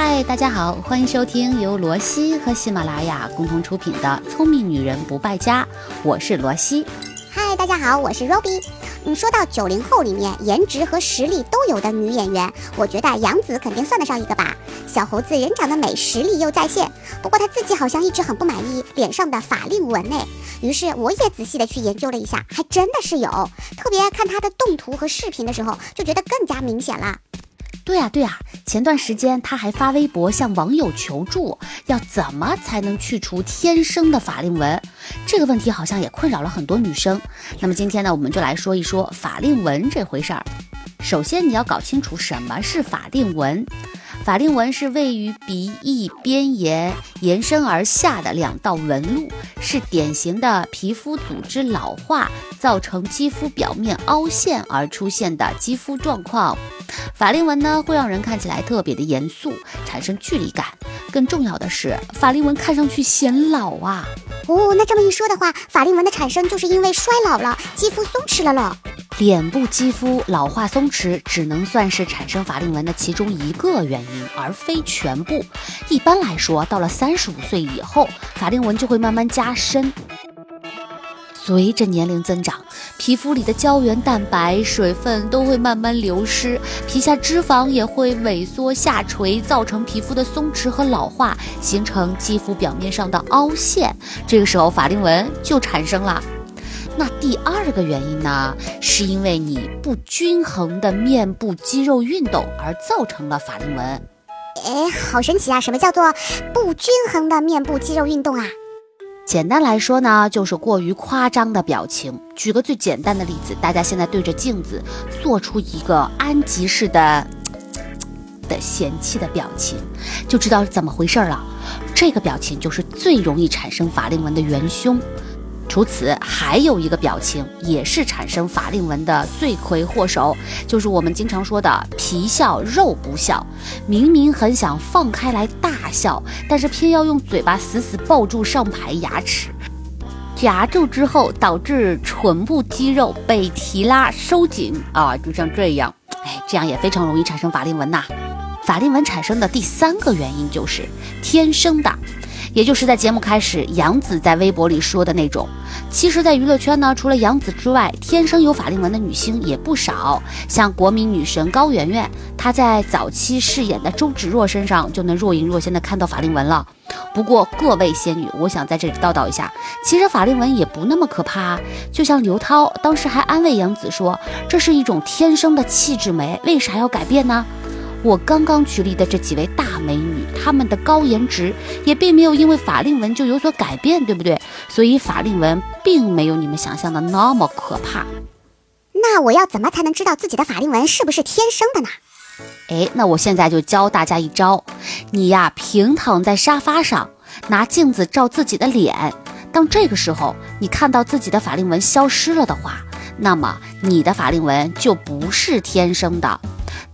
嗨，大家好，欢迎收听由罗西和喜马拉雅共同出品的《聪明女人不败家》，我是罗西。嗨，大家好，我是 Robbie。嗯，说到九零后里面颜值和实力都有的女演员，我觉得杨紫肯定算得上一个吧。小猴子人长得美，实力又在线，不过她自己好像一直很不满意脸上的法令纹呢。于是我也仔细的去研究了一下，还真的是有。特别看她的动图和视频的时候，就觉得更加明显了。对呀对呀，前段时间他还发微博向网友求助，要怎么才能去除天生的法令纹？这个问题好像也困扰了很多女生。那么今天呢，我们就来说一说法令纹这回事儿。首先你要搞清楚什么是法令纹。法令纹是位于鼻翼边沿延伸而下的两道纹路，是典型的皮肤组织老化造成肌肤表面凹陷而出现的肌肤状况。法令纹呢，会让人看起来特别的严肃，产生距离感。更重要的是，法令纹看上去显老啊。哦，那这么一说的话，法令纹的产生就是因为衰老了，肌肤松弛了喽。脸部肌肤老化松弛只能算是产生法令纹的其中一个原因，而非全部。一般来说，到了三十五岁以后，法令纹就会慢慢加深。随着年龄增长，皮肤里的胶原蛋白、水分都会慢慢流失，皮下脂肪也会萎缩下垂，造成皮肤的松弛和老化，形成肌肤表面上的凹陷。这个时候，法令纹就产生了。那第二个原因呢，是因为你不均衡的面部肌肉运动而造成了法令纹。哎，好神奇啊！什么叫做不均衡的面部肌肉运动啊？简单来说呢，就是过于夸张的表情。举个最简单的例子，大家现在对着镜子做出一个安吉式的的嫌弃的表情，就知道是怎么回事了。这个表情就是最容易产生法令纹的元凶。除此，还有一个表情也是产生法令纹的罪魁祸首，就是我们经常说的“皮笑肉不笑”。明明很想放开来大笑，但是偏要用嘴巴死死抱住上排牙齿，夹住之后导致唇部肌肉被提拉收紧啊，就像这样，哎，这样也非常容易产生法令纹呐。法令纹产生的第三个原因就是天生的。也就是在节目开始，杨紫在微博里说的那种。其实，在娱乐圈呢，除了杨紫之外，天生有法令纹的女星也不少。像国民女神高圆圆，她在早期饰演的周芷若身上就能若隐若现的看到法令纹了。不过，各位仙女，我想在这里叨叨一下，其实法令纹也不那么可怕。就像刘涛当时还安慰杨紫说：“这是一种天生的气质美，为啥要改变呢？”我刚刚举例的这几位大美女，她们的高颜值也并没有因为法令纹就有所改变，对不对？所以法令纹并没有你们想象的那么可怕。那我要怎么才能知道自己的法令纹是不是天生的呢？哎，那我现在就教大家一招，你呀平躺在沙发上，拿镜子照自己的脸，当这个时候你看到自己的法令纹消失了的话，那么你的法令纹就不是天生的。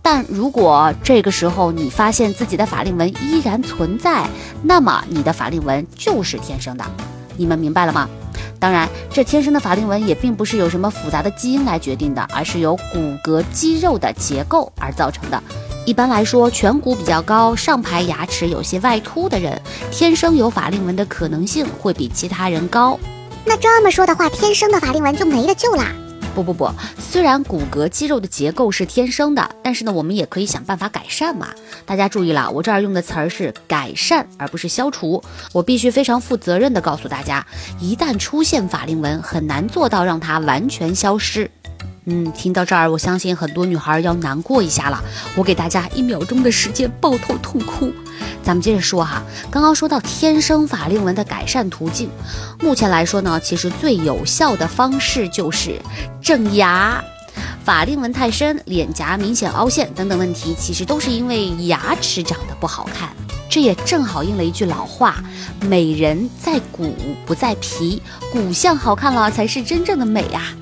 但如果这个时候你发现自己的法令纹依然存在，那么你的法令纹就是天生的。你们明白了吗？当然，这天生的法令纹也并不是由什么复杂的基因来决定的，而是由骨骼肌肉的结构而造成的。一般来说，颧骨比较高、上排牙齿有些外凸的人，天生有法令纹的可能性会比其他人高。那这么说的话，天生的法令纹就没得救啦？不不不，虽然骨骼肌肉的结构是天生的，但是呢，我们也可以想办法改善嘛。大家注意了，我这儿用的词儿是改善，而不是消除。我必须非常负责任的告诉大家，一旦出现法令纹，很难做到让它完全消失。嗯，听到这儿，我相信很多女孩要难过一下了。我给大家一秒钟的时间抱头痛哭。咱们接着说哈，刚刚说到天生法令纹的改善途径，目前来说呢，其实最有效的方式就是整牙。法令纹太深、脸颊明显凹陷等等问题，其实都是因为牙齿长得不好看。这也正好应了一句老话：美人在骨不在皮，骨相好看了才是真正的美呀。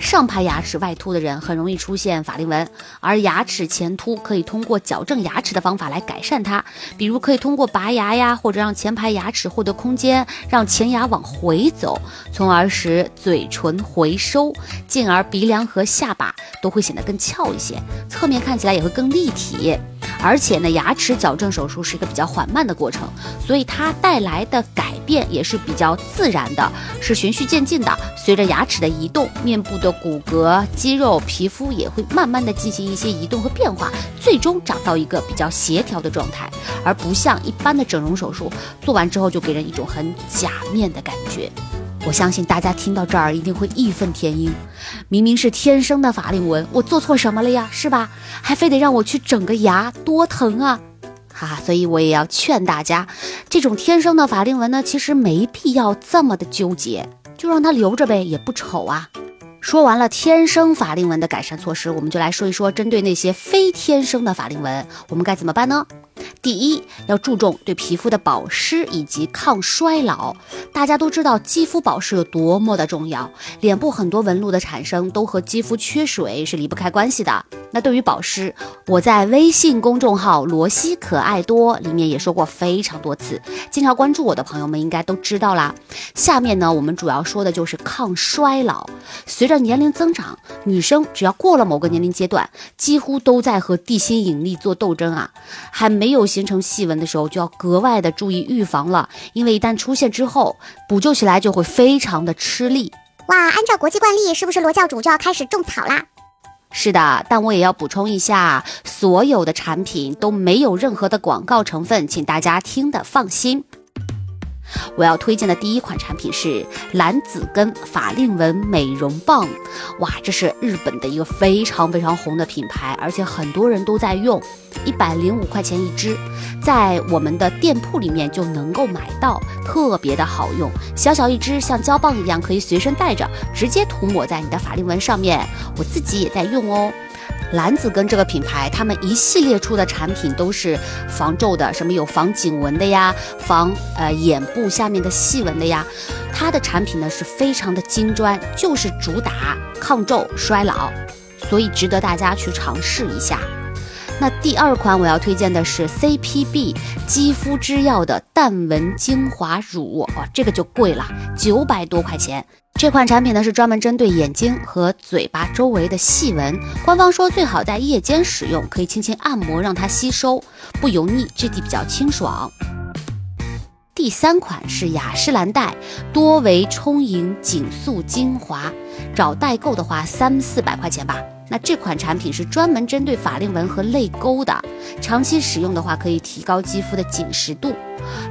上排牙齿外凸的人很容易出现法令纹，而牙齿前凸可以通过矫正牙齿的方法来改善它，比如可以通过拔牙呀，或者让前排牙齿获得空间，让前牙往回走，从而使嘴唇回收，进而鼻梁和下巴都会显得更翘一些，侧面看起来也会更立体。而且呢，牙齿矫正手术是一个比较缓慢的过程，所以它带来的改变也是比较自然的，是循序渐进的。随着牙齿的移动，面部的骨骼、肌肉、皮肤也会慢慢的进行一些移动和变化，最终长到一个比较协调的状态，而不像一般的整容手术做完之后就给人一种很假面的感觉。我相信大家听到这儿一定会义愤填膺，明明是天生的法令纹，我做错什么了呀？是吧？还非得让我去整个牙，多疼啊！哈哈，所以我也要劝大家，这种天生的法令纹呢，其实没必要这么的纠结，就让它留着呗，也不丑啊。说完了天生法令纹的改善措施，我们就来说一说针对那些非天生的法令纹，我们该怎么办呢？第一，要注重对皮肤的保湿以及抗衰老。大家都知道肌肤保湿有多么的重要，脸部很多纹路的产生都和肌肤缺水是离不开关系的。那对于保湿，我在微信公众号“罗西可爱多”里面也说过非常多次，经常关注我的朋友们应该都知道啦。下面呢，我们主要说的就是抗衰老。随着年龄增长，女生只要过了某个年龄阶段，几乎都在和地心引力做斗争啊。还没有形成细纹的时候，就要格外的注意预防了，因为一旦出现之后，补救起来就会非常的吃力。哇，按照国际惯例，是不是罗教主就要开始种草啦？是的，但我也要补充一下，所有的产品都没有任何的广告成分，请大家听得放心。我要推荐的第一款产品是蓝子根法令纹美容棒，哇，这是日本的一个非常非常红的品牌，而且很多人都在用，一百零五块钱一支，在我们的店铺里面就能够买到，特别的好用，小小一支像胶棒一样，可以随身带着，直接涂抹在你的法令纹上面，我自己也在用哦。兰子根这个品牌，他们一系列出的产品都是防皱的，什么有防颈纹的呀，防呃眼部下面的细纹的呀。它的产品呢是非常的精专，就是主打抗皱衰老，所以值得大家去尝试一下。那第二款我要推荐的是 CPB 肌肤之钥的淡纹精华乳，哦，这个就贵了，九百多块钱。这款产品呢是专门针对眼睛和嘴巴周围的细纹，官方说最好在夜间使用，可以轻轻按摩让它吸收，不油腻，质地比较清爽。第三款是雅诗兰黛多维充盈紧塑精华，找代购的话三四百块钱吧。那这款产品是专门针对法令纹和泪沟的，长期使用的话可以提高肌肤的紧实度。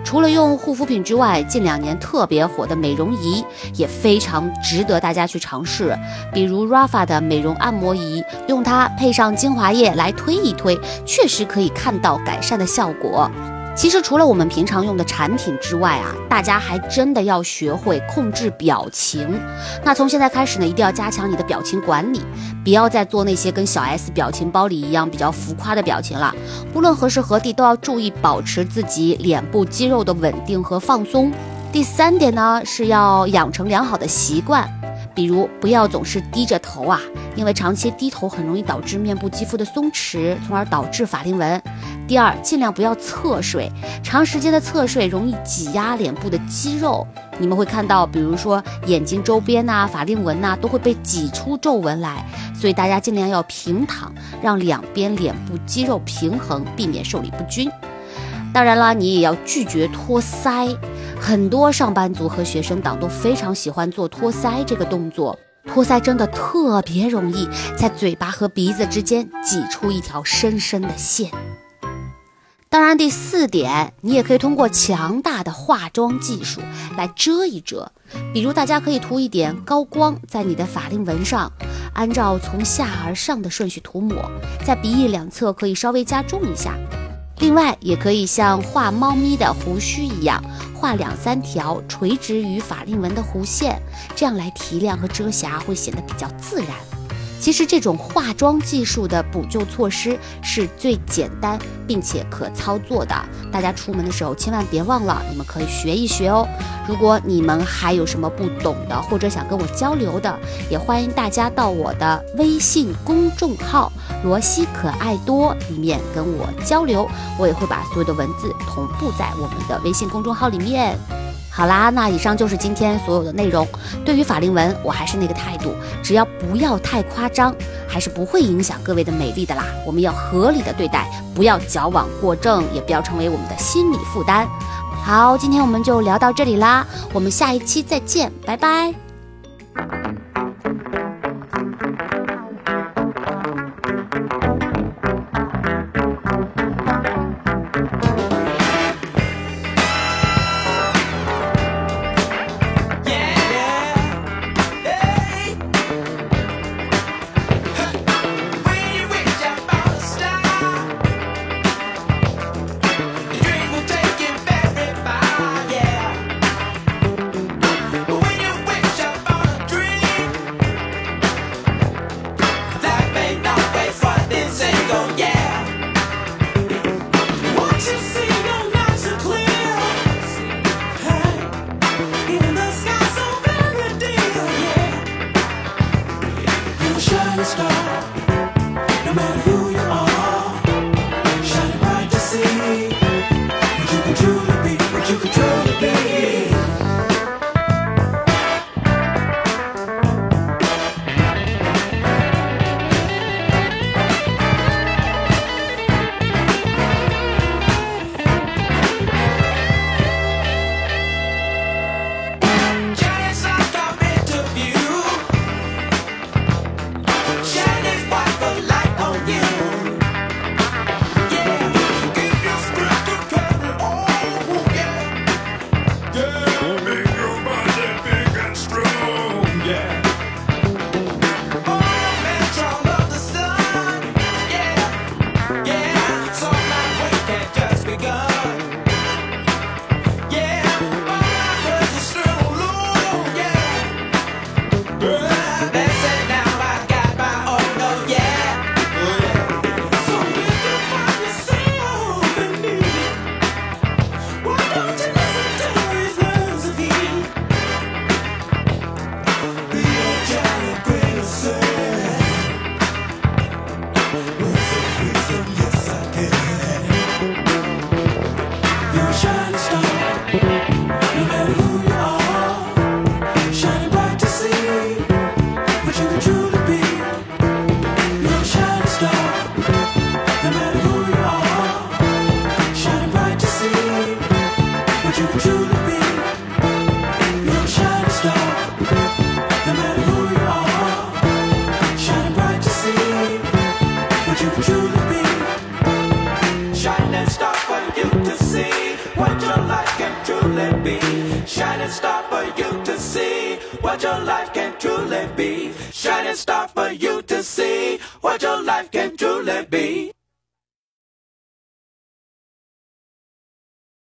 除了用护肤品之外，近两年特别火的美容仪也非常值得大家去尝试，比如 Rafa 的美容按摩仪，用它配上精华液来推一推，确实可以看到改善的效果。其实除了我们平常用的产品之外啊，大家还真的要学会控制表情。那从现在开始呢，一定要加强你的表情管理，不要再做那些跟小 S 表情包里一样比较浮夸的表情了。不论何时何地，都要注意保持自己脸部肌肉的稳定和放松。第三点呢，是要养成良好的习惯。比如不要总是低着头啊，因为长期低头很容易导致面部肌肤的松弛，从而导致法令纹。第二，尽量不要侧睡，长时间的侧睡容易挤压脸部的肌肉，你们会看到，比如说眼睛周边呐、法令纹呐，都会被挤出皱纹来。所以大家尽量要平躺，让两边脸部肌肉平衡，避免受力不均。当然了，你也要拒绝托腮。很多上班族和学生党都非常喜欢做托腮这个动作，托腮真的特别容易在嘴巴和鼻子之间挤出一条深深的线。当然，第四点，你也可以通过强大的化妆技术来遮一遮，比如大家可以涂一点高光在你的法令纹上，按照从下而上的顺序涂抹，在鼻翼两侧可以稍微加重一下。另外，也可以像画猫咪的胡须一样，画两三条垂直于法令纹的弧线，这样来提亮和遮瑕会显得比较自然。其实这种化妆技术的补救措施是最简单并且可操作的，大家出门的时候千万别忘了，你们可以学一学哦。如果你们还有什么不懂的，或者想跟我交流的，也欢迎大家到我的微信公众号“罗西可爱多”里面跟我交流，我也会把所有的文字同步在我们的微信公众号里面。好啦，那以上就是今天所有的内容。对于法令纹，我还是那个态度，只要不要太夸张，还是不会影响各位的美丽的啦。我们要合理的对待，不要矫枉过正，也不要成为我们的心理负担。好，今天我们就聊到这里啦，我们下一期再见，拜拜。What your life can truly be. Shining star for you to see what your life